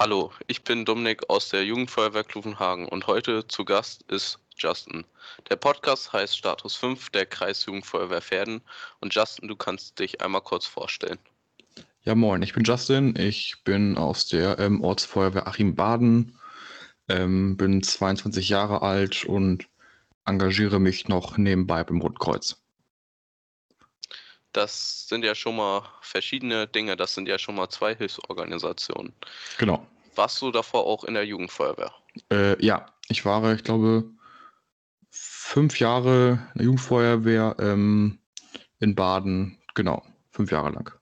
Hallo, ich bin Dominik aus der Jugendfeuerwehr Kluvenhagen und heute zu Gast ist Justin. Der Podcast heißt Status 5 der Kreisjugendfeuerwehr Pferden und Justin, du kannst dich einmal kurz vorstellen. Ja, moin, ich bin Justin, ich bin aus der ähm, Ortsfeuerwehr Achim Baden, ähm, bin 22 Jahre alt und engagiere mich noch nebenbei beim Roten Kreuz. Das sind ja schon mal verschiedene Dinge, das sind ja schon mal zwei Hilfsorganisationen. Genau. Warst du davor auch in der Jugendfeuerwehr? Äh, ja, ich war, ich glaube, fünf Jahre in der Jugendfeuerwehr ähm, in Baden, genau, fünf Jahre lang.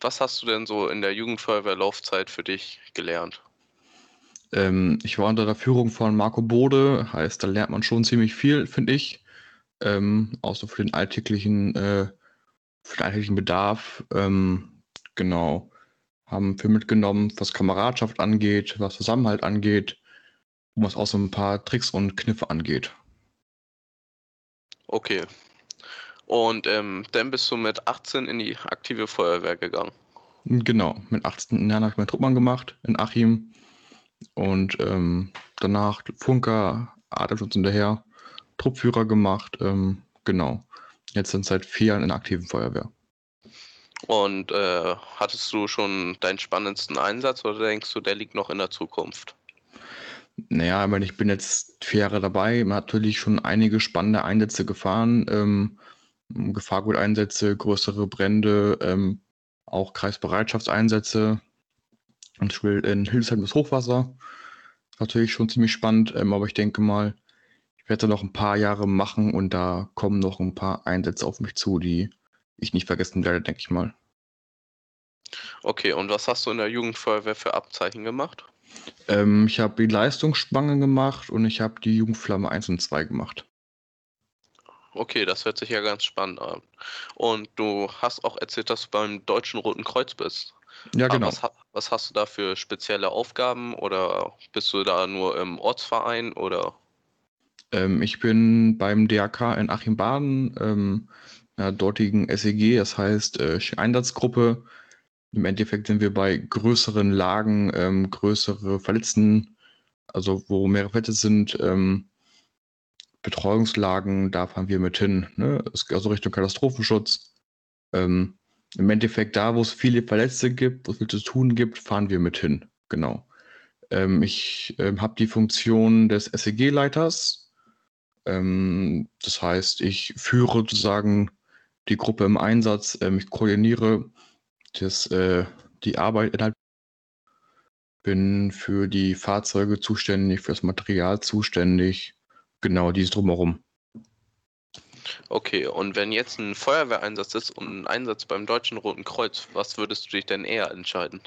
Was hast du denn so in der Jugendfeuerwehrlaufzeit für dich gelernt? Ähm, ich war unter der Führung von Marco Bode, heißt, da lernt man schon ziemlich viel, finde ich. Ähm, so für den alltäglichen, äh, für den alltäglichen Bedarf. Ähm, genau. Haben viel mitgenommen, was Kameradschaft angeht, was Zusammenhalt angeht, und was auch so ein paar Tricks und Kniffe angeht. Okay. Und ähm, dann bist du mit 18 in die aktive Feuerwehr gegangen. Genau, mit 18 Jahren habe ich meinen Truppmann gemacht in Achim und ähm, danach Funker, Atemschutz hinterher, Truppführer gemacht, ähm, genau. Jetzt sind seit vier Jahren in der aktiven Feuerwehr. Und äh, hattest du schon deinen spannendsten Einsatz oder denkst du, der liegt noch in der Zukunft? Naja, ich meine, ich bin jetzt vier Jahre dabei, natürlich schon einige spannende Einsätze gefahren, ähm, Gefahrguteinsätze, größere Brände, ähm, auch Kreisbereitschaftseinsätze und in Hildesheim das Hochwasser. Natürlich schon ziemlich spannend, ähm, aber ich denke mal, ich werde noch ein paar Jahre machen und da kommen noch ein paar Einsätze auf mich zu, die ich nicht vergessen werde, denke ich mal. Okay, und was hast du in der Jugendfeuerwehr für Abzeichen gemacht? Ähm, ich habe die Leistungsspange gemacht und ich habe die Jugendflamme 1 und 2 gemacht. Okay, das hört sich ja ganz spannend an. Und du hast auch erzählt, dass du beim Deutschen Roten Kreuz bist. Ja, genau. Was, was, hast du da für spezielle Aufgaben oder bist du da nur im Ortsverein oder? Ähm, ich bin beim DAK in Achim-Baden, ähm, einer dortigen SEG, das heißt äh, Einsatzgruppe. Im Endeffekt sind wir bei größeren Lagen, ähm, größere Verletzten, also wo mehrere Verletzte sind, ähm, Betreuungslagen, da fahren wir mit hin. Ne? Also Richtung Katastrophenschutz. Ähm, Im Endeffekt da, wo es viele Verletzte gibt, wo es viel zu tun gibt, fahren wir mit hin. Genau. Ähm, ich ähm, habe die Funktion des SEG-Leiters. Ähm, das heißt, ich führe sozusagen die Gruppe im Einsatz. Ähm, ich koordiniere das, äh, die Arbeit innerhalb bin für die Fahrzeuge zuständig, für das Material zuständig, Genau, die ist drumherum. Okay, und wenn jetzt ein Feuerwehreinsatz ist und ein Einsatz beim Deutschen Roten Kreuz, was würdest du dich denn eher entscheiden?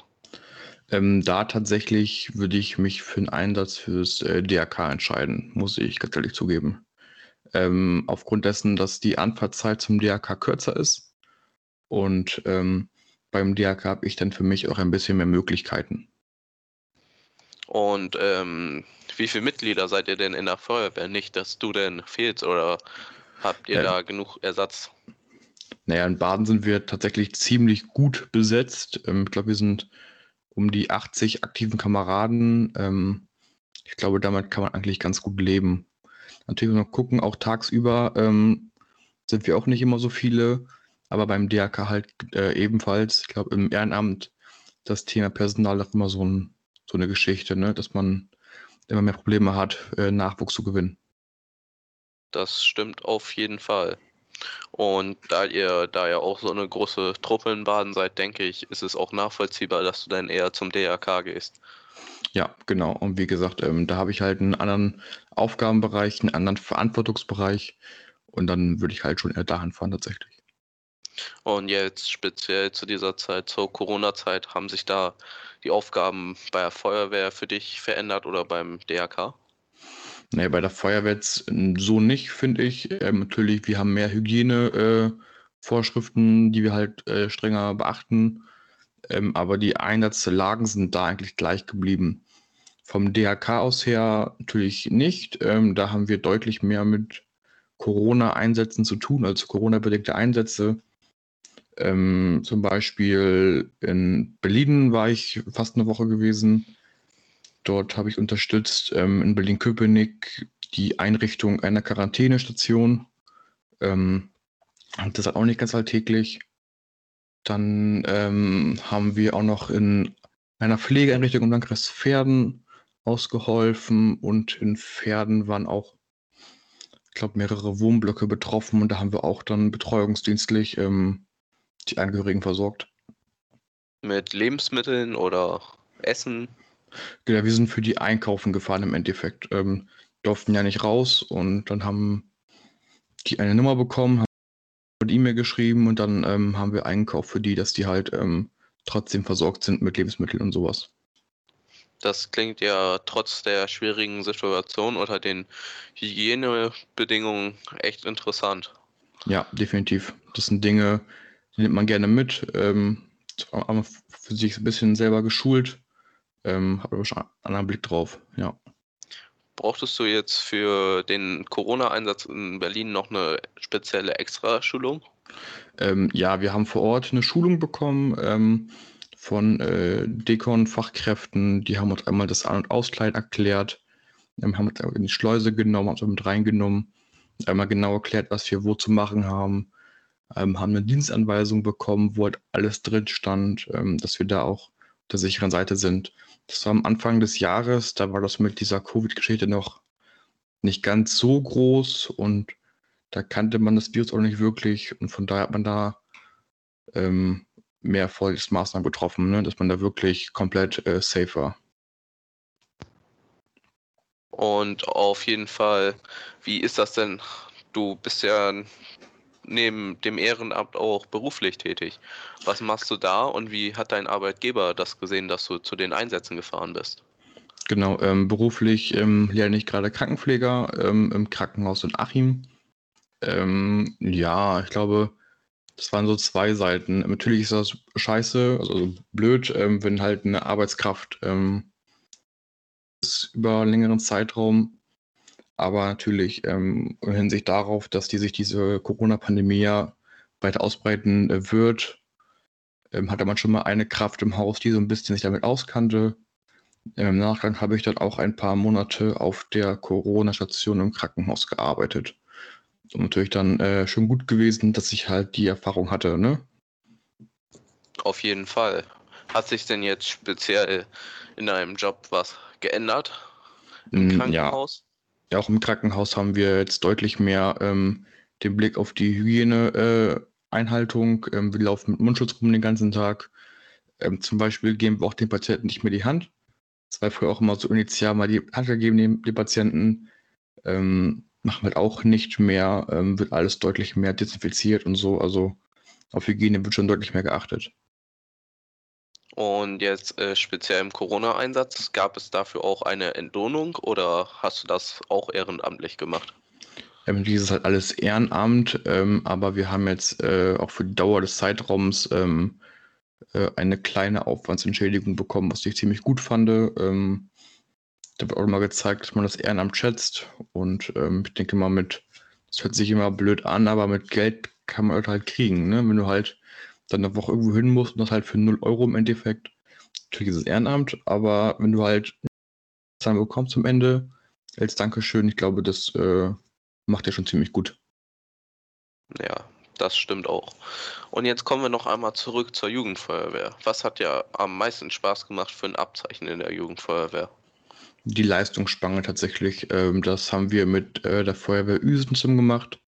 Ähm, da tatsächlich würde ich mich für einen Einsatz fürs äh, DRK entscheiden, muss ich ganz ehrlich zugeben. Ähm, aufgrund dessen, dass die Anfahrtzeit zum DRK kürzer ist und ähm, beim DRK habe ich dann für mich auch ein bisschen mehr Möglichkeiten. Und ähm, wie viele Mitglieder seid ihr denn in der Feuerwehr? Nicht, dass du denn fehlst oder habt ihr ja. da genug Ersatz? Naja, in Baden sind wir tatsächlich ziemlich gut besetzt. Ähm, ich glaube, wir sind um die 80 aktiven Kameraden. Ähm, ich glaube, damit kann man eigentlich ganz gut leben. Natürlich noch gucken, auch tagsüber ähm, sind wir auch nicht immer so viele, aber beim DRK halt äh, ebenfalls. Ich glaube, im Ehrenamt das Thema Personal auch immer so, ein, so eine Geschichte, ne? dass man immer mehr Probleme hat, äh, Nachwuchs zu gewinnen. Das stimmt auf jeden Fall. Und da ihr da ja auch so eine große Truppe in Baden seid, denke ich, ist es auch nachvollziehbar, dass du dann eher zum DRK gehst. Ja, genau. Und wie gesagt, ähm, da habe ich halt einen anderen Aufgabenbereich, einen anderen Verantwortungsbereich. Und dann würde ich halt schon eher dahin fahren tatsächlich. Und jetzt speziell zu dieser Zeit, zur Corona-Zeit, haben sich da die Aufgaben bei der Feuerwehr für dich verändert oder beim DRK? Nee, bei der Feuerwehr jetzt so nicht, finde ich. Ähm, natürlich, wir haben mehr Hygienevorschriften, äh, die wir halt äh, strenger beachten. Ähm, aber die Einsatzlagen sind da eigentlich gleich geblieben. Vom DHK aus her natürlich nicht. Ähm, da haben wir deutlich mehr mit Corona-Einsätzen zu tun, also Corona-bedingte Einsätze. Ähm, zum Beispiel in Berlin war ich fast eine Woche gewesen. Dort habe ich unterstützt ähm, in Berlin-Köpenick die Einrichtung einer Quarantänestation. Ähm, das ist auch nicht ganz alltäglich. Dann ähm, haben wir auch noch in einer Pflegeeinrichtung im Landkreis Pferden ausgeholfen und in Pferden waren auch, ich glaube, mehrere Wohnblöcke betroffen und da haben wir auch dann betreuungsdienstlich ähm, die Angehörigen versorgt. Mit Lebensmitteln oder Essen? Genau, wir sind für die einkaufen gefahren im Endeffekt. Ähm, durften ja nicht raus und dann haben die eine Nummer bekommen, haben eine E-Mail geschrieben und dann ähm, haben wir Einkauf für die, dass die halt ähm, trotzdem versorgt sind mit Lebensmitteln und sowas. Das klingt ja trotz der schwierigen Situation unter den Hygienebedingungen echt interessant. Ja, definitiv. Das sind Dinge, die nimmt man gerne mit. Ähm, für sich ein bisschen selber geschult. Ähm, habe aber schon einen anderen Blick drauf, ja. Brauchtest du jetzt für den Corona-Einsatz in Berlin noch eine spezielle Extraschulung? Ähm, ja, wir haben vor Ort eine Schulung bekommen ähm, von äh, Dekon-Fachkräften. Die haben uns einmal das An- und Auskleiden erklärt, ähm, haben uns in die Schleuse genommen, haben uns mit reingenommen, einmal genau erklärt, was wir wo zu machen haben. Ähm, haben eine Dienstanweisung bekommen, wo halt alles drin stand, ähm, dass wir da auch auf der sicheren Seite sind. Das war am Anfang des Jahres, da war das mit dieser Covid-Geschichte noch nicht ganz so groß und da kannte man das Virus auch nicht wirklich und von daher hat man da ähm, mehr Vorsichtsmaßnahmen getroffen, ne? dass man da wirklich komplett äh, safe war. Und auf jeden Fall, wie ist das denn? Du bist ja neben dem Ehrenamt auch beruflich tätig. Was machst du da und wie hat dein Arbeitgeber das gesehen, dass du zu den Einsätzen gefahren bist? Genau, ähm, beruflich ähm, lerne ich gerade Krankenpfleger ähm, im Krankenhaus in Achim. Ähm, ja, ich glaube, das waren so zwei Seiten. Natürlich ist das scheiße, also blöd, ähm, wenn halt eine Arbeitskraft ähm, über einen längeren Zeitraum aber natürlich ähm, in Hinsicht darauf, dass die sich diese Corona-Pandemie ja weiter ausbreiten äh, wird, ähm, hatte man schon mal eine Kraft im Haus, die so ein bisschen sich damit auskannte. Ähm, Im Nachgang habe ich dann auch ein paar Monate auf der Corona-Station im Krankenhaus gearbeitet. Und natürlich dann äh, schon gut gewesen, dass ich halt die Erfahrung hatte, ne? Auf jeden Fall. Hat sich denn jetzt speziell in deinem Job was geändert im mm, Krankenhaus? Ja, auch im Krankenhaus haben wir jetzt deutlich mehr ähm, den Blick auf die Hygieneeinhaltung. Äh, ähm, wir laufen mit Mundschutz rum den ganzen Tag. Ähm, zum Beispiel geben wir auch den Patienten nicht mehr die Hand. Das war früher auch immer so initial mal die Hand gegeben, den, den Patienten. Ähm, machen wir halt auch nicht mehr. Ähm, wird alles deutlich mehr desinfiziert und so. Also auf Hygiene wird schon deutlich mehr geachtet. Und jetzt äh, speziell im Corona-Einsatz, gab es dafür auch eine Entlohnung oder hast du das auch ehrenamtlich gemacht? Ähm, dieses halt alles Ehrenamt, ähm, aber wir haben jetzt äh, auch für die Dauer des Zeitraums ähm, äh, eine kleine Aufwandsentschädigung bekommen, was ich ziemlich gut fand. Ähm, da wird auch mal gezeigt, dass man das Ehrenamt schätzt und ähm, ich denke mal mit, das hört sich immer blöd an, aber mit Geld kann man halt kriegen, ne? wenn du halt dann eine Woche irgendwo hin musst und das halt für 0 Euro im Endeffekt. Natürlich ist es Ehrenamt, aber wenn du halt Zahlen bekommst zum Ende, als Dankeschön, ich glaube, das äh, macht ja schon ziemlich gut. Ja, das stimmt auch. Und jetzt kommen wir noch einmal zurück zur Jugendfeuerwehr. Was hat ja am meisten Spaß gemacht für ein Abzeichen in der Jugendfeuerwehr? Die Leistungsspange tatsächlich. Ähm, das haben wir mit äh, der Feuerwehr Üsensum gemacht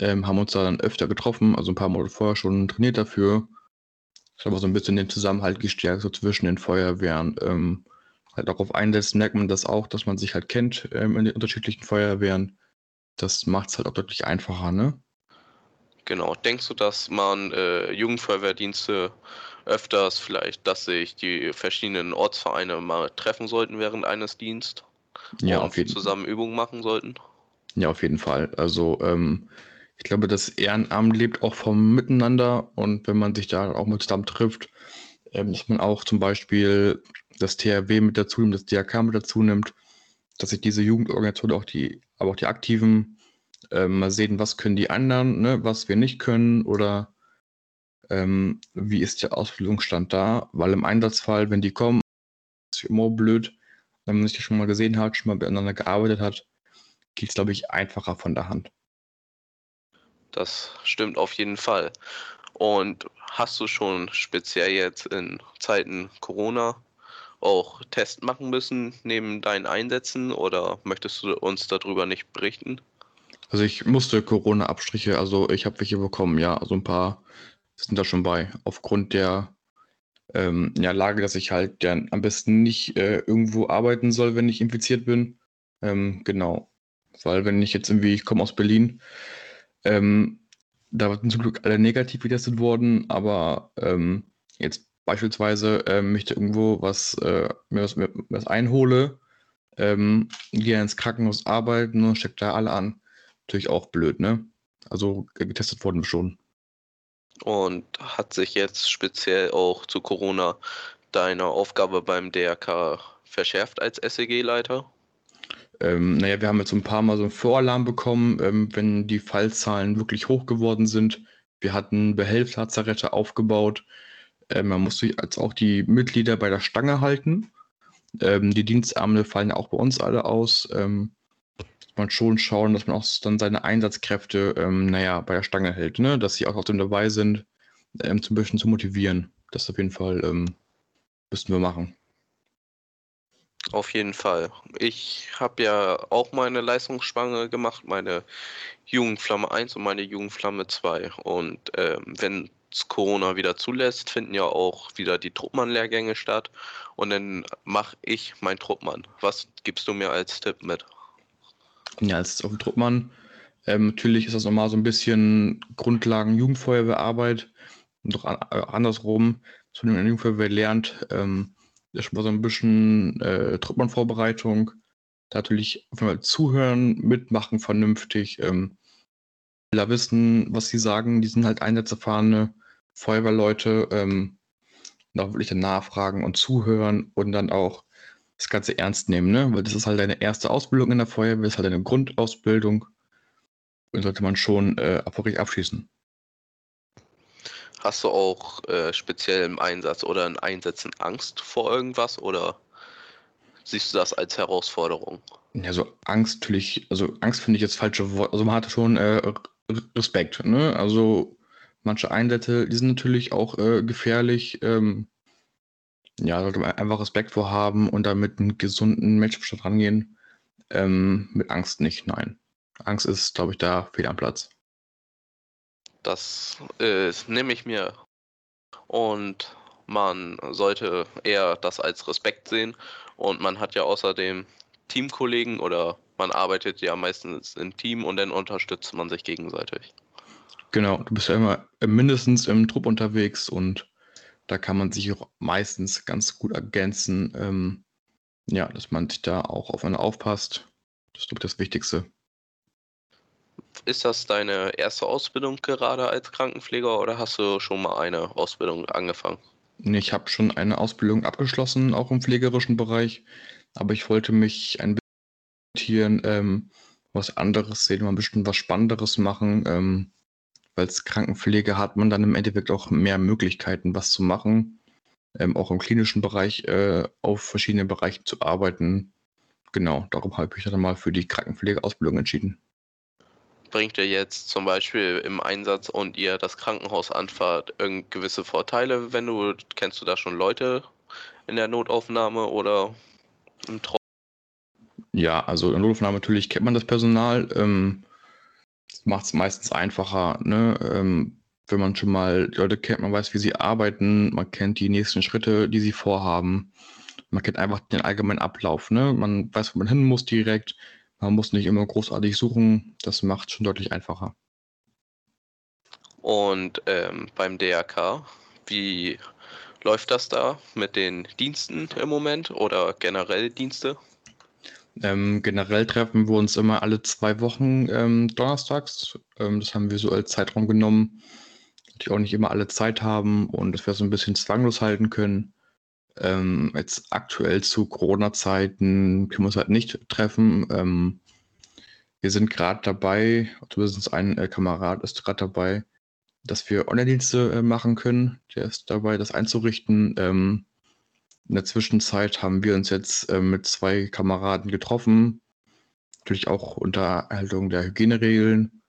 ähm, haben uns da dann öfter getroffen, also ein paar Monate vorher schon trainiert dafür. Das hat aber so ein bisschen den Zusammenhalt gestärkt, so zwischen den Feuerwehren. Ähm, halt darauf einsetzt, merkt man das auch, dass man sich halt kennt ähm, in den unterschiedlichen Feuerwehren. Das macht es halt auch deutlich einfacher, ne? Genau. Denkst du, dass man äh, Jugendfeuerwehrdienste öfters vielleicht, dass sich die verschiedenen Ortsvereine mal treffen sollten während eines Dienstes? Ja, auf jeden Fall. zusammen Übungen machen sollten? Ja, auf jeden Fall. Also ähm, ich glaube, das Ehrenamt lebt auch vom Miteinander und wenn man sich da auch mit zusammen trifft, ähm, dass man auch zum Beispiel das THW mit dazu nimmt, das DRK mit dazu nimmt, dass sich diese Jugendorganisation auch die, aber auch die Aktiven ähm, mal sehen, was können die anderen, ne, was wir nicht können oder Ähm, wie ist der Ausbildungsstand da? Weil im Einsatzfall, wenn die kommen, ist immer blöd, wenn man sich das schon mal gesehen hat, schon mal miteinander gearbeitet hat, geht es, glaube ich, einfacher von der Hand. Das stimmt auf jeden Fall. Und hast du schon speziell jetzt in Zeiten Corona auch Test machen müssen neben deinen Einsätzen oder möchtest du uns darüber nicht berichten? Also ich musste Corona-Abstriche, also ich habe welche bekommen, ja, also ein paar sind da schon bei. Aufgrund der ähm, ja, Lage, dass ich halt ja, am besten nicht äh, irgendwo arbeiten soll, wenn ich infiziert bin. Ähm, genau. Weil wenn ich jetzt irgendwie, ich komme aus Berlin, ähm, da sind zum Glück alle negativ getestet worden, aber ähm, jetzt beispielsweise äh, möchte irgendwo was, äh, mir was, mir was einhole, ähm, gehe ins Krankenhaus arbeiten und steckt da alle an. Natürlich auch blöd, ne? Also getestet wurden wir schon. Und hat sich jetzt speziell auch zu Corona deine Aufgabe beim DRK verschärft als SEG-Leiter? Ähm, naja, wir haben jetzt ein paar Mal so einen Voralarm bekommen, ähm, wenn die Fallzahlen wirklich hoch geworden sind. Wir hatten Behelfslazarette aufgebaut. Ähm, man musste als auch die Mitglieder bei der Stange halten. Ähm, die Dienstabende fallen ja auch bei uns alle aus. Ähm, man schon schauen, dass man auch dann seine Einsatzkräfte, ähm, naja, bei der Stange hält, ne? dass sie auch trotzdem dabei sind, ähm, zum bisschen zu motivieren. Das auf jeden Fall ähm, müssten wir machen. Auf jeden Fall. Ich habe ja auch meine Leistungsspange gemacht, meine Jugendflamme 1 und meine Jugendflamme 2. Und ähm, wenn Corona wieder zulässt, finden ja auch wieder die Truppmann-Lehrgänge statt. Und dann mache ich meinen Truppmann. Was gibst du mir als Tipp mit? Ja, als dem Truppmann. Ähm, natürlich ist das nochmal so ein bisschen Grundlagen Jugendfeuerwehrarbeit. Und doch an, äh, andersrum, in der Jugendfeuerwehr lernt, ähm, schon mal so ein bisschen äh, Truppmann-Vorbereitung. Da natürlich auf einmal zuhören, mitmachen vernünftig. Ähm, da wissen, was sie sagen. Die sind halt einsatzerfahrene Feuerwehrleute. Ähm, da wirklich dann nachfragen und zuhören und dann auch das Ganze ernst nehmen, ne? Weil das ist halt deine erste Ausbildung in der Feuerwehr, das ist halt eine Grundausbildung. Und sollte man schon äh, erfolgreich abschließen. Hast du auch äh, speziell im Einsatz oder in Einsätzen Angst vor irgendwas oder siehst du das als Herausforderung? Ja, so Angst natürlich, also Angst finde ich jetzt falsche Wort. Also man hatte schon äh, Respekt, ne? Also manche Einsätze, die sind natürlich auch äh, gefährlich. Ähm, ja, sollte man einfach Respekt vor haben und damit einen gesunden Menschenverstand rangehen. Ähm, mit Angst nicht, nein. Angst ist, glaube ich, da fehl am Platz. Das äh, nehme ich mir. Und man sollte eher das als Respekt sehen. Und man hat ja außerdem Teamkollegen oder man arbeitet ja meistens im Team und dann unterstützt man sich gegenseitig. Genau, du bist ja immer mindestens im Trupp unterwegs und da kann man sich auch meistens ganz gut ergänzen. Ähm, ja, dass man sich da auch aufeinander aufpasst. Das ist doch das Wichtigste. Ist das deine erste Ausbildung gerade als Krankenpfleger oder hast du schon mal eine Ausbildung angefangen? Ich habe schon eine Ausbildung abgeschlossen, auch im pflegerischen Bereich, aber ich wollte mich ein bisschen ähm, was anderes sehen, mal ein bisschen was Spannenderes machen. Ähm, weil als Krankenpflege hat man dann im Endeffekt auch mehr Möglichkeiten, was zu machen, ähm, auch im klinischen Bereich äh, auf verschiedenen Bereichen zu arbeiten. Genau, darum habe ich mich dann mal für die Krankenpflegeausbildung entschieden. Bringt ihr jetzt zum Beispiel im Einsatz und ihr das Krankenhaus anfahrt gewisse Vorteile, wenn du, kennst du da schon Leute in der Notaufnahme oder im Tro Ja, also in der Notaufnahme natürlich kennt man das Personal. Ähm, macht es meistens einfacher, ne? Ähm, wenn man schon mal die Leute kennt, man weiß, wie sie arbeiten, man kennt die nächsten Schritte, die sie vorhaben. Man kennt einfach den allgemeinen Ablauf, ne? Man weiß, wo man hin muss direkt. Man muss nicht immer großartig suchen. Das macht es schon deutlich einfacher. Und ähm, beim DRK, wie läuft das da mit den Diensten im Moment oder generell Dienste? Ähm, generell treffen wir uns immer alle zwei Wochen ähm, donnerstags. Ähm, das haben wir so als Zeitraum genommen, die auch nicht immer alle Zeit haben und dass wir so ein bisschen zwanglos halten können. Ähm, jetzt aktuell zu Corona-Zeiten können wir uns halt nicht treffen. Ähm, wir sind gerade dabei, zumindest ein äh, Kamerad ist gerade dabei, dass wir Online-Dienste äh, machen können. Der ist dabei, das einzurichten. Ähm, in der Zwischenzeit haben wir uns jetzt äh, mit zwei Kameraden getroffen, natürlich auch unter Erhaltung der Hygieneregeln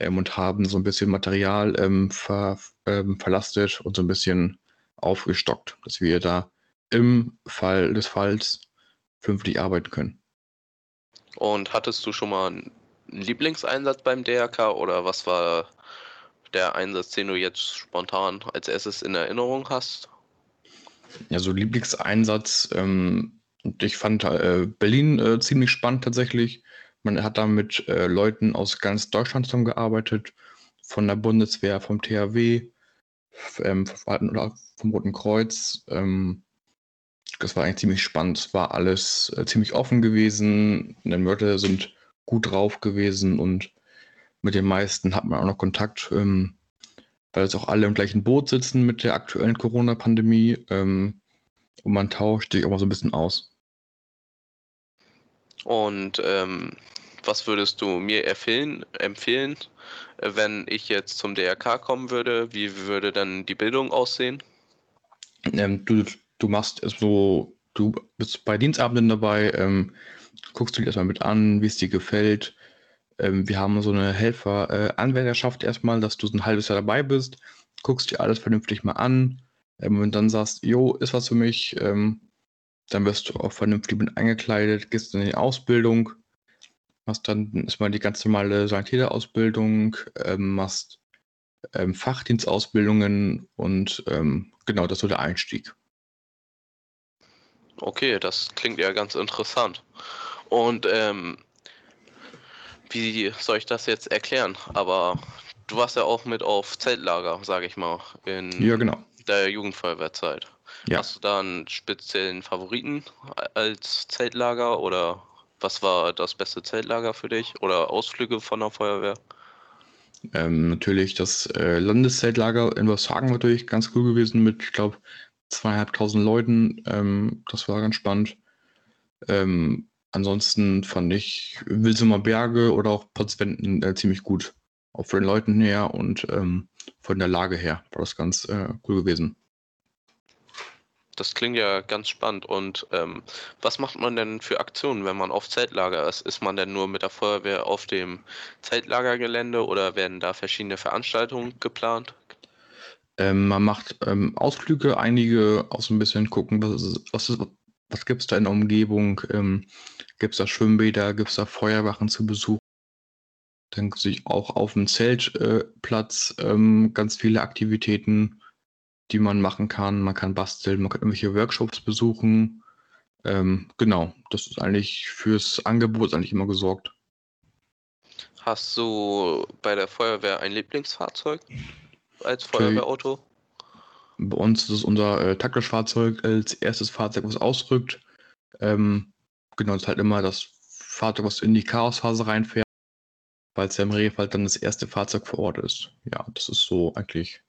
ähm, und haben so ein bisschen Material ähm, ver, ähm, verlastet und so ein bisschen aufgestockt, dass wir da im Fall des Falls fünftig arbeiten können. Und hattest du schon mal einen Lieblingseinsatz beim DRK oder was war der Einsatz, den du jetzt spontan als erstes in Erinnerung hast? Ja, so Lieblingseinsatz. Ähm, ich fand äh, Berlin äh, ziemlich spannend tatsächlich. Man hat da mit äh, Leuten aus ganz Deutschland zusammengearbeitet, von der Bundeswehr, vom THW, ähm, vom Roten Kreuz. Ähm, das war eigentlich ziemlich spannend. Es war alles äh, ziemlich offen gewesen. Die Leute sind gut drauf gewesen und mit den meisten hat man auch noch Kontakt, ähm, weil jetzt auch alle im gleichen Boot sitzen mit der aktuellen Corona-Pandemie ähm, und man tauscht sich auch mal so ein bisschen aus. Und ähm, was würdest du mir empfehlen, empfehlen, wenn ich jetzt zum DRK kommen würde? Wie würde dann die Bildung aussehen? Ähm, du, du machst so, du bist bei Dienstabenden dabei, ähm, guckst du dir erstmal mit an, wie es dir gefällt, ähm, wir haben so eine Helfer-Anwärterschaft äh, erstmal, dass du so ein halbes Jahr dabei bist, guckst dir alles vernünftig mal an ähm, und dann sagst, jo, ist was für mich, ähm, dann wirst du auch vernünftig mit eingekleidet, gehst in die Ausbildung, machst dann erstmal die ganz normale Sanitäterausbildung, ähm, machst ähm, Fachdienstausbildungen und ähm, genau, das ist so der Einstieg. Okay, das klingt ja ganz interessant. Und ähm, wie soll ich das jetzt erklären? Aber du warst ja auch mit auf Zeltlager, sage ich mal, in ja, genau. der Jugendfeuerwehrzeit. Ja. Hast du da einen speziellen Favoriten als Zeltlager oder was war das beste Zeltlager für dich oder Ausflüge von der Feuerwehr? Ähm, natürlich das äh, Landeszeltlager in Westhagen natürlich ganz cool gewesen mit, ich glaube, zweieinhalbtausend Leuten. Ähm, das war ganz spannend. Ähm, Ansonsten fand ich Wilsumer Berge oder auch Potswenden äh, ziemlich gut. Auch von den Leuten her und ähm, von der Lage her war das ganz äh, cool gewesen. Das klingt ja ganz spannend. Und ähm, was macht man denn für Aktionen, wenn man auf Zeltlager ist? Ist man denn nur mit der Feuerwehr auf dem Zeltlagergelände oder werden da verschiedene Veranstaltungen geplant? Ähm, man macht ähm, Ausflüge, einige auch so ein bisschen gucken, was was was gibt es da in der Umgebung? Ähm, gibt es da Schwimmbäder? Gibt es da Feuerwachen zu besuchen? Dann es auch auf dem Zeltplatz äh, ähm, ganz viele Aktivitäten, die man machen kann. Man kann basteln, man kann irgendwelche Workshops besuchen. Ähm, genau, das ist eigentlich fürs Angebot eigentlich immer gesorgt. Hast du bei der Feuerwehr ein Lieblingsfahrzeug als Feuerwehrauto? Bei uns ist es unser äh, Taktischfahrzeug als erstes Fahrzeug, was ausrückt. Ähm, genau, das ist halt immer das Fahrzeug, was in die Chaosphase reinfährt, weil es ja im Regelfall dann das erste Fahrzeug vor Ort ist. Ja, das ist so eigentlich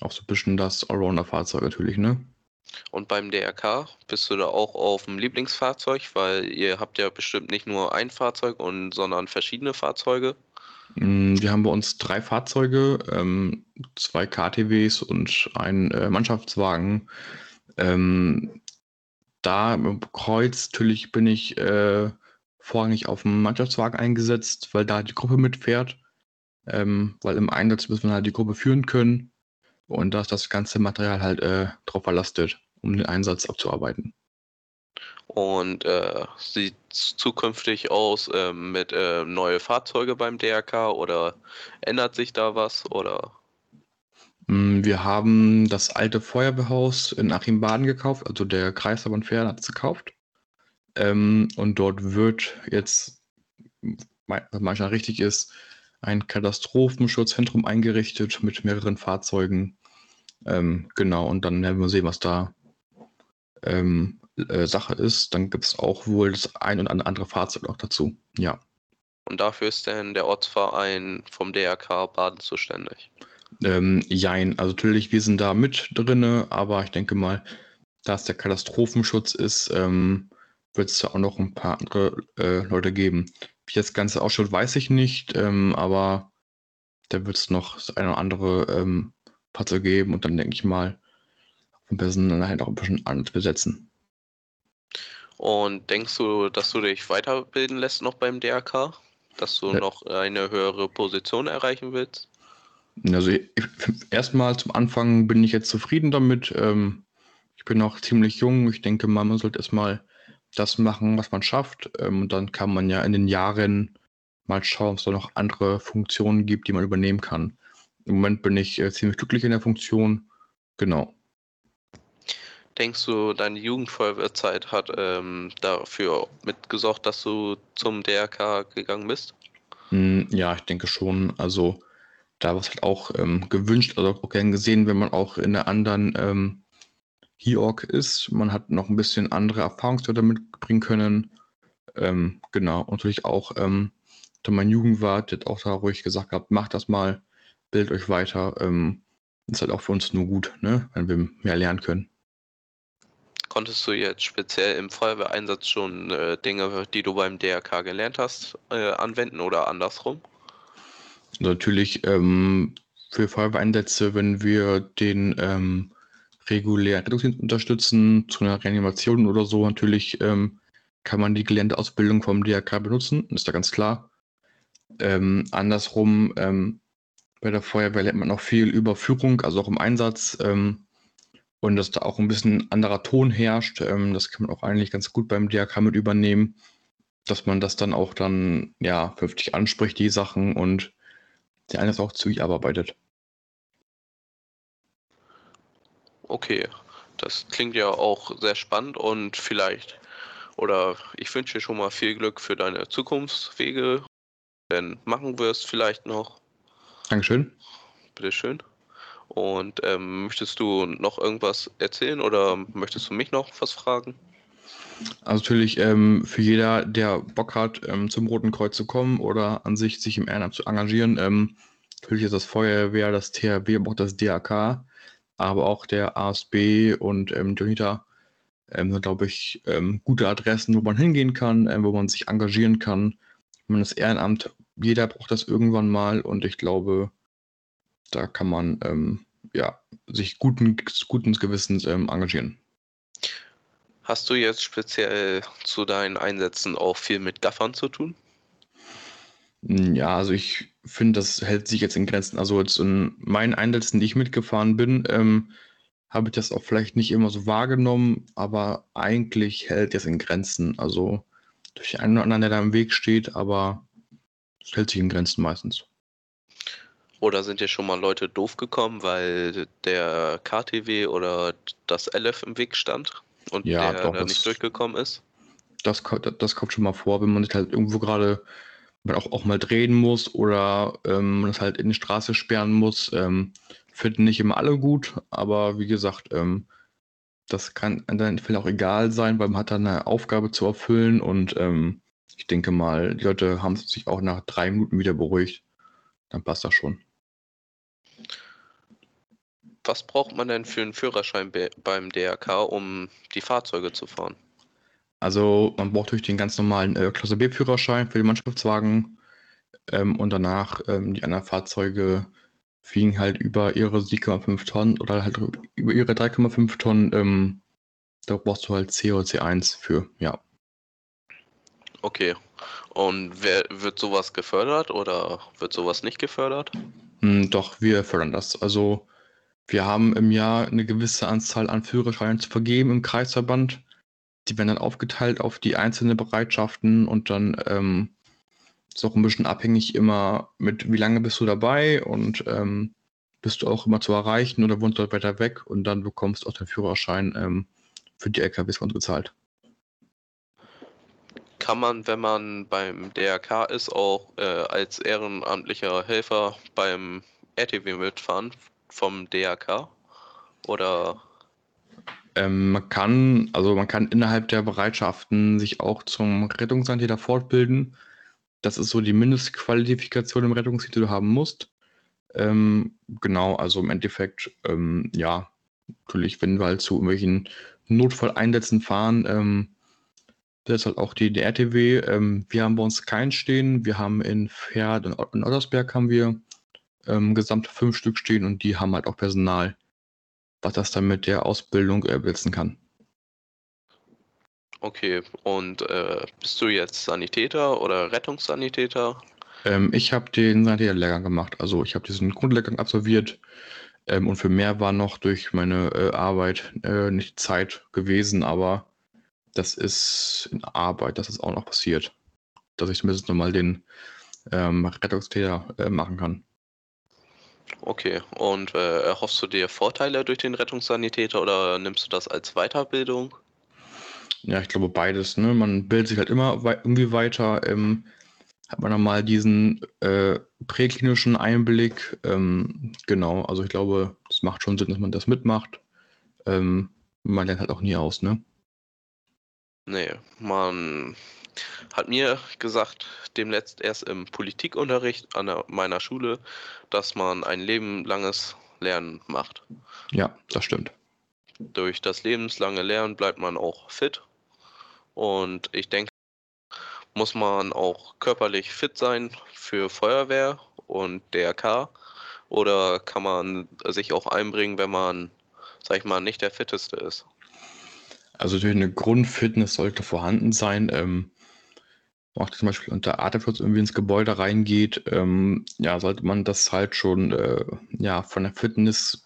auch so ein bisschen das Allrounder-Fahrzeug natürlich, ne? Und beim DRK bist du da auch auf dem Lieblingsfahrzeug, weil ihr habt ja bestimmt nicht nur ein Fahrzeug, und, sondern verschiedene Fahrzeuge. Mm, wir haben bei uns drei Fahrzeuge, ähm, zwei KTWs und einen äh, Mannschaftswagen. Ähm, da im Kreuz natürlich bin ich äh, vorrangig auf dem Mannschaftswagen eingesetzt, weil da die Gruppe mitfährt. Ähm, weil im Einsatz müssen wir halt die Gruppe führen können. Und da ist das ganze Material halt äh, drauf verlastet, um den Einsatz abzuarbeiten. Und äh, sieht zukünftig aus äh, mit äh, neue Fahrzeuge beim DRK oder ändert sich da was oder? Mm, wir haben das alte Feuerwehrhaus in Achim-Baden gekauft, also der Kreisverband Pferd hat es gekauft. Ähm, und dort wird jetzt, was manchmal richtig ist, ein Katastrophenschutzzentrum eingerichtet mit mehreren Fahrzeugen. Ähm, genau, und dann werden wir sehen, was da ähm, äh, Sache ist, dann gibt es auch wohl das ein oder andere Fahrzeug auch dazu. Ja. Und dafür ist denn der Ortsverein vom DRK Baden zuständig? Ähm, jein, also natürlich, wir sind da mit drinne, aber ich denke mal, da es der Katastrophenschutz ist, ähm, wird es da auch noch ein paar andere äh, Leute geben. Wie das Ganze ausschaut, weiß ich nicht, ähm, aber Da wird es noch das eine oder andere ähm, Fahrzeug geben und dann denke ich mal, am besten dann halt auch ein bisschen anders besetzen. Und denkst du, dass du dich weiterbilden lässt noch beim DRK? Dass du ja. noch eine höhere Position erreichen willst? Also erstmal zum Anfang bin ich jetzt zufrieden damit. Ähm, ich bin noch ziemlich jung. Ich denke mal, man sollte erstmal das machen, was man schafft. Ähm, und dann kann man ja in den Jahren mal schauen, ob es da noch andere Funktionen gibt, die man übernehmen kann. Im Moment bin ich äh, ziemlich glücklich in der Funktion. Genau. Denkst du, deine Jugendfeuerwehrzeit hat ähm, dafür mitgesorgt, dass du zum DRK gegangen bist? Hm, ja, ich denke schon. Also da war es halt auch ähm, gewünscht, also auch gern gesehen, wenn man auch in einer anderen ähm, HIOC ist. Man hat noch ein bisschen andere Erfahrungswerte mitbringen können. Ähm, genau, und natürlich auch, ähm, da mein Jugendwart hat auch da ruhig gesagt gehabt, macht das mal, bildet euch weiter. Ähm, ist halt auch für uns nur gut, ne? wenn wir mehr lernen können. Konntest du jetzt speziell im Feuerwehreinsatz schon äh, Dinge, die du beim DRK gelernt hast, äh, anwenden oder andersrum? Natürlich ähm, für Feuerwehreinsätze, wenn wir den ähm, regulären Rettungsdienst unterstützen, zu einer Reanimation oder so, natürlich ähm, kann man die Geländeausbildung vom DRK benutzen, ist da ganz klar. Ähm, andersrum, ähm, bei der Feuerwehr lernt man auch viel über Führung, also auch im Einsatz. Ähm, und dass da auch ein bisschen anderer Ton herrscht. Ähm, das kann man auch eigentlich ganz gut beim DRK mit übernehmen, dass man das dann auch dann ja vernünftig anspricht, die Sachen und der eine ist auch zügig arbeitet. Okay, das klingt ja auch sehr spannend und vielleicht oder ich wünsche dir schon mal viel Glück für deine Zukunftswege, denn machen wirst vielleicht noch. Dankeschön. Bitteschön. Und ähm, möchtest du noch irgendwas erzählen oder möchtest du mich noch was fragen? Also natürlich ähm, für jeder, der Bock hat, ähm, zum Roten Kreuz zu kommen oder an sich sich im Ehrenamt zu engagieren, ähm, natürlich ist das Feuerwehr, das THW, aber auch das DAK, aber auch der ASB und ähm, Jonita ähm, sind, glaube ich, ähm, gute Adressen, wo man hingehen kann, wo man sich engagieren kann. Man das Ehrenamt, jeder braucht das irgendwann mal und ich glaube, da kann man ähm, ja, sich guten, guten Gewissens ähm, engagieren. Hast du jetzt speziell zu deinen Einsätzen auch viel mit Gaffern zu tun? Hm, ja, also ich finde, das hält sich jetzt in Grenzen. Also jetzt in meinen Einsätzen, die ich mitgefahren bin, ähm, habe ich das auch vielleicht nicht immer so wahrgenommen, aber eigentlich hält es in Grenzen. Also durch einen oder anderen, der da im Weg steht, aber es hält sich in Grenzen meistens. Oder sind dir schon mal Leute doof gekommen, weil der KTW oder das LF im Weg stand und ja, der doch, da nicht durchgekommen ist? Das, das kommt schon mal vor, wenn man sich halt irgendwo gerade auch, auch mal drehen muss oder ähm, man es halt in die Straße sperren muss. Ähm, finden nicht immer alle gut, aber wie gesagt, ähm, das kann in deinem Fall auch egal sein, weil man hat dann eine Aufgabe zu erfüllen und ähm, ich denke mal, die Leute haben sich auch nach drei Minuten wieder beruhigt. Dann passt das schon. Was braucht man denn für einen Führerschein beim DRK, um die Fahrzeuge zu fahren? Also man braucht durch den ganz normalen äh, Klasse B-Führerschein für den Mannschaftswagen ähm, und danach ähm, die anderen Fahrzeuge fliegen halt über ihre 7,5 Tonnen oder halt über ihre 3,5 Tonnen. Ähm, da brauchst du halt C oder C1 für, ja. Okay. Und wer, wird sowas gefördert oder wird sowas nicht gefördert? Hm, doch, wir fördern das. Also wir haben im Jahr eine gewisse Anzahl an Führerscheinen zu vergeben im Kreisverband. Die werden dann aufgeteilt auf die einzelnen Bereitschaften und dann ähm, ist auch ein bisschen abhängig immer mit, wie lange bist du dabei und ähm, bist du auch immer zu erreichen oder wohnst du weiter weg und dann bekommst du auch den Führerschein ähm, für die LKWs von gezahlt. Kann man, wenn man beim DRK ist, auch äh, als ehrenamtlicher Helfer beim RTW mitfahren? Vom DRK? Oder? Ähm, man kann, also man kann innerhalb der Bereitschaften sich auch zum Rettungssanitäter fortbilden. Das ist so die Mindestqualifikation im Rettungsdienst, die du haben musst. Ähm, genau, also im Endeffekt, ähm, ja, natürlich, wenn wir halt zu irgendwelchen Notfalleinsätzen fahren, ähm, das ist halt auch die, die RTW. Ähm, wir haben bei uns keinen stehen. Wir haben in Pferd und in Ottersberg haben wir ähm, gesamt fünf Stück stehen und die haben halt auch Personal, was das dann mit der Ausbildung ersetzen kann. Okay, und äh, bist du jetzt Sanitäter oder Rettungssanitäter? Ähm, ich habe den Sanitäterlehrgang gemacht. Also ich habe diesen Grundlehrgang absolviert ähm, und für mehr war noch durch meine äh, Arbeit äh, nicht Zeit gewesen, aber das ist in Arbeit, dass es auch noch passiert. Dass ich zumindest nochmal den ähm, Rettungstäter äh, machen kann. Okay, und äh, erhoffst du dir Vorteile durch den Rettungssanitäter oder nimmst du das als Weiterbildung? Ja, ich glaube beides. Ne? Man bildet sich halt immer wei irgendwie weiter. Ähm, hat man dann mal diesen äh, präklinischen Einblick. Ähm, genau, also ich glaube, es macht schon Sinn, dass man das mitmacht. Ähm, man lernt halt auch nie aus, ne? Nee, man hat mir gesagt, demnächst erst im Politikunterricht an der, meiner Schule, dass man ein lebenlanges Lernen macht. Ja, das stimmt. Durch das lebenslange Lernen bleibt man auch fit. Und ich denke, muss man auch körperlich fit sein für Feuerwehr und DRK? Oder kann man sich auch einbringen, wenn man, sag ich mal, nicht der fitteste ist? Also natürlich eine Grundfitness sollte vorhanden sein. Ähm, auch zum Beispiel unter Atemschutz irgendwie ins Gebäude reingeht, ähm, ja, sollte man das halt schon äh, ja, von der Fitness,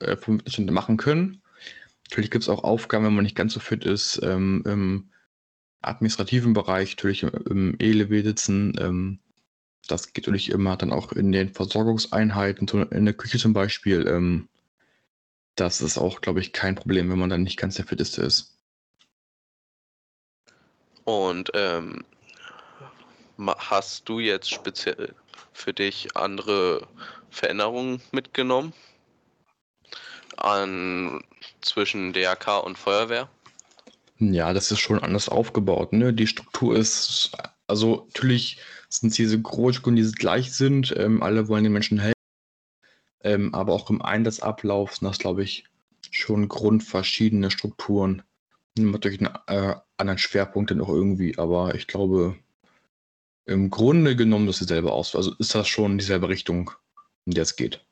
äh, vom Fitness machen können. Natürlich gibt es auch Aufgaben, wenn man nicht ganz so fit ist, ähm, im administrativen Bereich, natürlich im, ELW sitzen. Ähm, das geht natürlich immer dann auch in den Versorgungseinheiten, in der Küche zum Beispiel. Ähm, das ist auch, glaube ich, kein Problem, wenn man dann nicht ganz der Fitteste ist. Und ähm, hast du jetzt speziell für dich andere Veränderungen mitgenommen an zwischen DRK und Feuerwehr? Ja, das ist schon anders aufgebaut. Ne? Die Struktur ist, also natürlich sind es diese Großschulen, die gleich sind. Ähm, alle wollen den Menschen helfen. Ähm, aber auch im Einsatzablauf sind das, glaube ich, schon grundverschiedene Strukturen. Durch einen äh, anderen Schwerpunkt dann auch irgendwie. Aber ich glaube, im Grunde genommen das dieselbe aus. Also ist das schon dieselbe Richtung, in der es geht.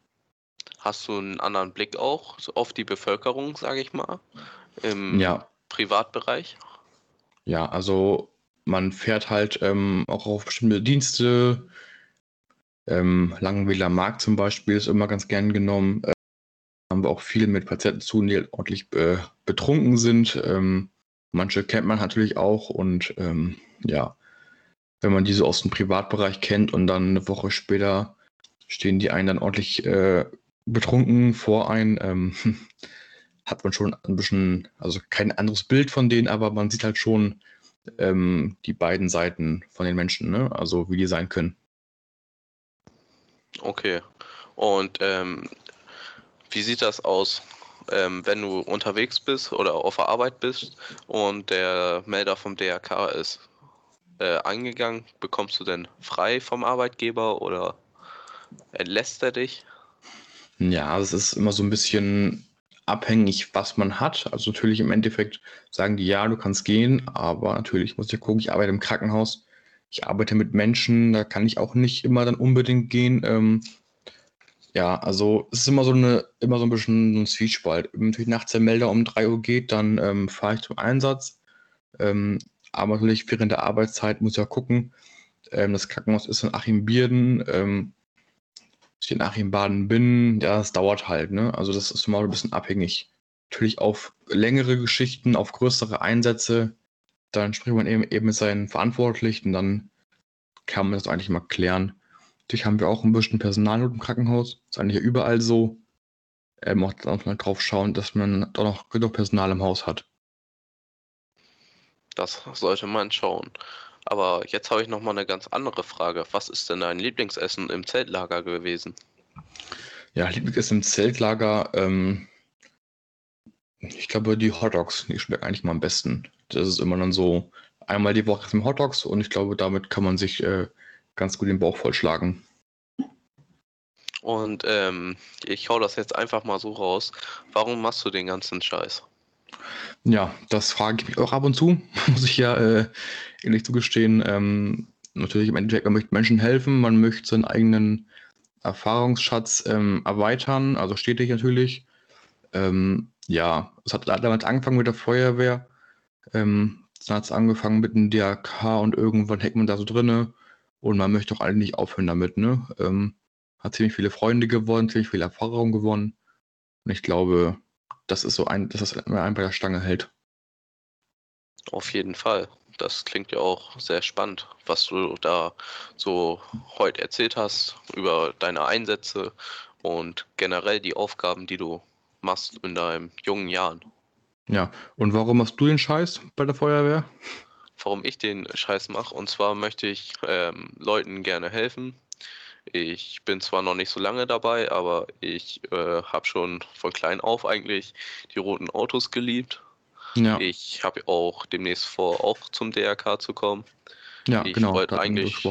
Hast du einen anderen Blick auch auf die Bevölkerung, sage ich mal, im ja. Privatbereich? Ja, also man fährt halt ähm, auch auf bestimmte Dienste. Ähm, Langenwähler Markt zum Beispiel ist immer ganz gern genommen. Äh, haben wir auch viel mit Patienten zu, die ordentlich äh, betrunken sind. Ähm, manche kennt man natürlich auch und ähm, ja, wenn man diese aus dem Privatbereich kennt und dann eine Woche später stehen die einen dann ordentlich äh, betrunken vor ein, ähm, hat man schon ein bisschen, also kein anderes Bild von denen, aber man sieht halt schon ähm, die beiden Seiten von den Menschen, ne? also wie die sein können. Okay. Und ähm, wie sieht das aus, ähm, wenn du unterwegs bist oder auf der Arbeit bist und der Melder vom DRK ist? Äh, eingegangen? Bekommst du denn frei vom Arbeitgeber oder entlässt er dich? Ja, es ist immer so ein bisschen abhängig, was man hat. Also natürlich im Endeffekt sagen die, ja, du kannst gehen, aber natürlich muss ich gucken, ich arbeite im Krankenhaus, ich arbeite mit Menschen, da kann ich auch nicht immer dann unbedingt gehen. Ähm, ja, also es ist immer so eine, immer so ein bisschen ein Zwiespalt. Wenn natürlich nachts der Melder um 3 Uhr geht, dann ähm, fahre ich zum Einsatz. Ähm, aber natürlich während der Arbeitszeit muss ich ja gucken. Ähm, das Krankenhaus ist in Achim-Bierden. Ähm, ich in Achim-Baden bin, ja, das dauert halt. Ne? Also das ist mal ein bisschen abhängig. Natürlich auf längere Geschichten, auf größere Einsätze, dann spricht man eben, eben mit seinen Verantwortlichen, dann kann man das eigentlich mal klären. Natürlich haben wir auch ein bisschen Personal im Krankenhaus. Das ist eigentlich überall so. Ähm, auch drauf schauen, dass man da noch genug Personal im Haus hat. Das sollte man schauen. Aber jetzt habe ich noch mal eine ganz andere Frage. Was ist denn dein Lieblingsessen im Zeltlager gewesen? Ja, Lieblingsessen im Zeltlager, ähm, ich glaube, die Hotdogs, die schmecken eigentlich mal am besten. Das ist immer dann so einmal die Woche zum Hotdogs und ich glaube, damit kann man sich äh, ganz gut den Bauch vollschlagen. Und ähm, ich hau das jetzt einfach mal so raus. Warum machst du den ganzen Scheiß? Ja, das frage ich mich auch ab und zu, muss ich ja äh, ehrlich zugestehen. Ähm, natürlich im Endeffekt, man möchte Menschen helfen, man möchte seinen eigenen Erfahrungsschatz ähm, erweitern, also stetig natürlich. Ähm, ja, es hat damals angefangen mit der Feuerwehr. Ähm, dann hat es angefangen mit dem DRK und irgendwann hängt man da so drinne und man möchte auch eigentlich aufhören damit, ne? Ähm, hat ziemlich viele Freunde gewonnen, ziemlich viel Erfahrung gewonnen. Und ich glaube, das ist so ein, dass das immer ein bei der Stange hält. Auf jeden Fall. Das klingt ja auch sehr spannend, was du da so heute erzählt hast über deine Einsätze und generell die Aufgaben, die du machst in deinen jungen Jahren. Ja, und warum machst du den Scheiß bei der Feuerwehr? Warum ich den Scheiß mache, und zwar möchte ich ähm, Leuten gerne helfen. Ich bin zwar noch nicht so lange dabei, aber ich äh, habe schon von klein auf eigentlich die roten Autos geliebt Ja, Ich habe auch demnächst vor, auch zum DRK zu kommen. ja, Ich genau, wollte eigentlich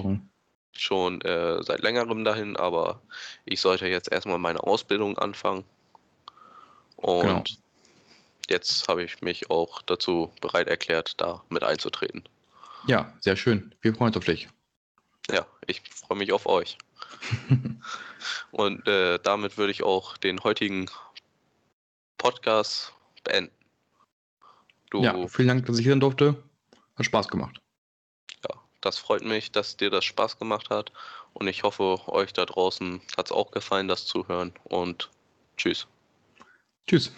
schon äh, seit längerem dahin, aber ich sollte jetzt erstmal meine Ausbildung anfangen. Und Genau. jetzt habe ich mich auch dazu bereit erklärt, da mit einzutreten. Ja, sehr schön. Wir freuen uns auf dich. Ja, ich freue mich auf euch. Und äh, damit würde ich auch den heutigen Podcast beenden. Du, Ja, vielen Dank, dass ich hier sein durfte. Hat Spaß gemacht. Ja, das freut mich, dass dir das Spaß gemacht hat. Und ich hoffe, euch da draußen hat es auch gefallen, das Zuhören. Und tschüss. Tschüss.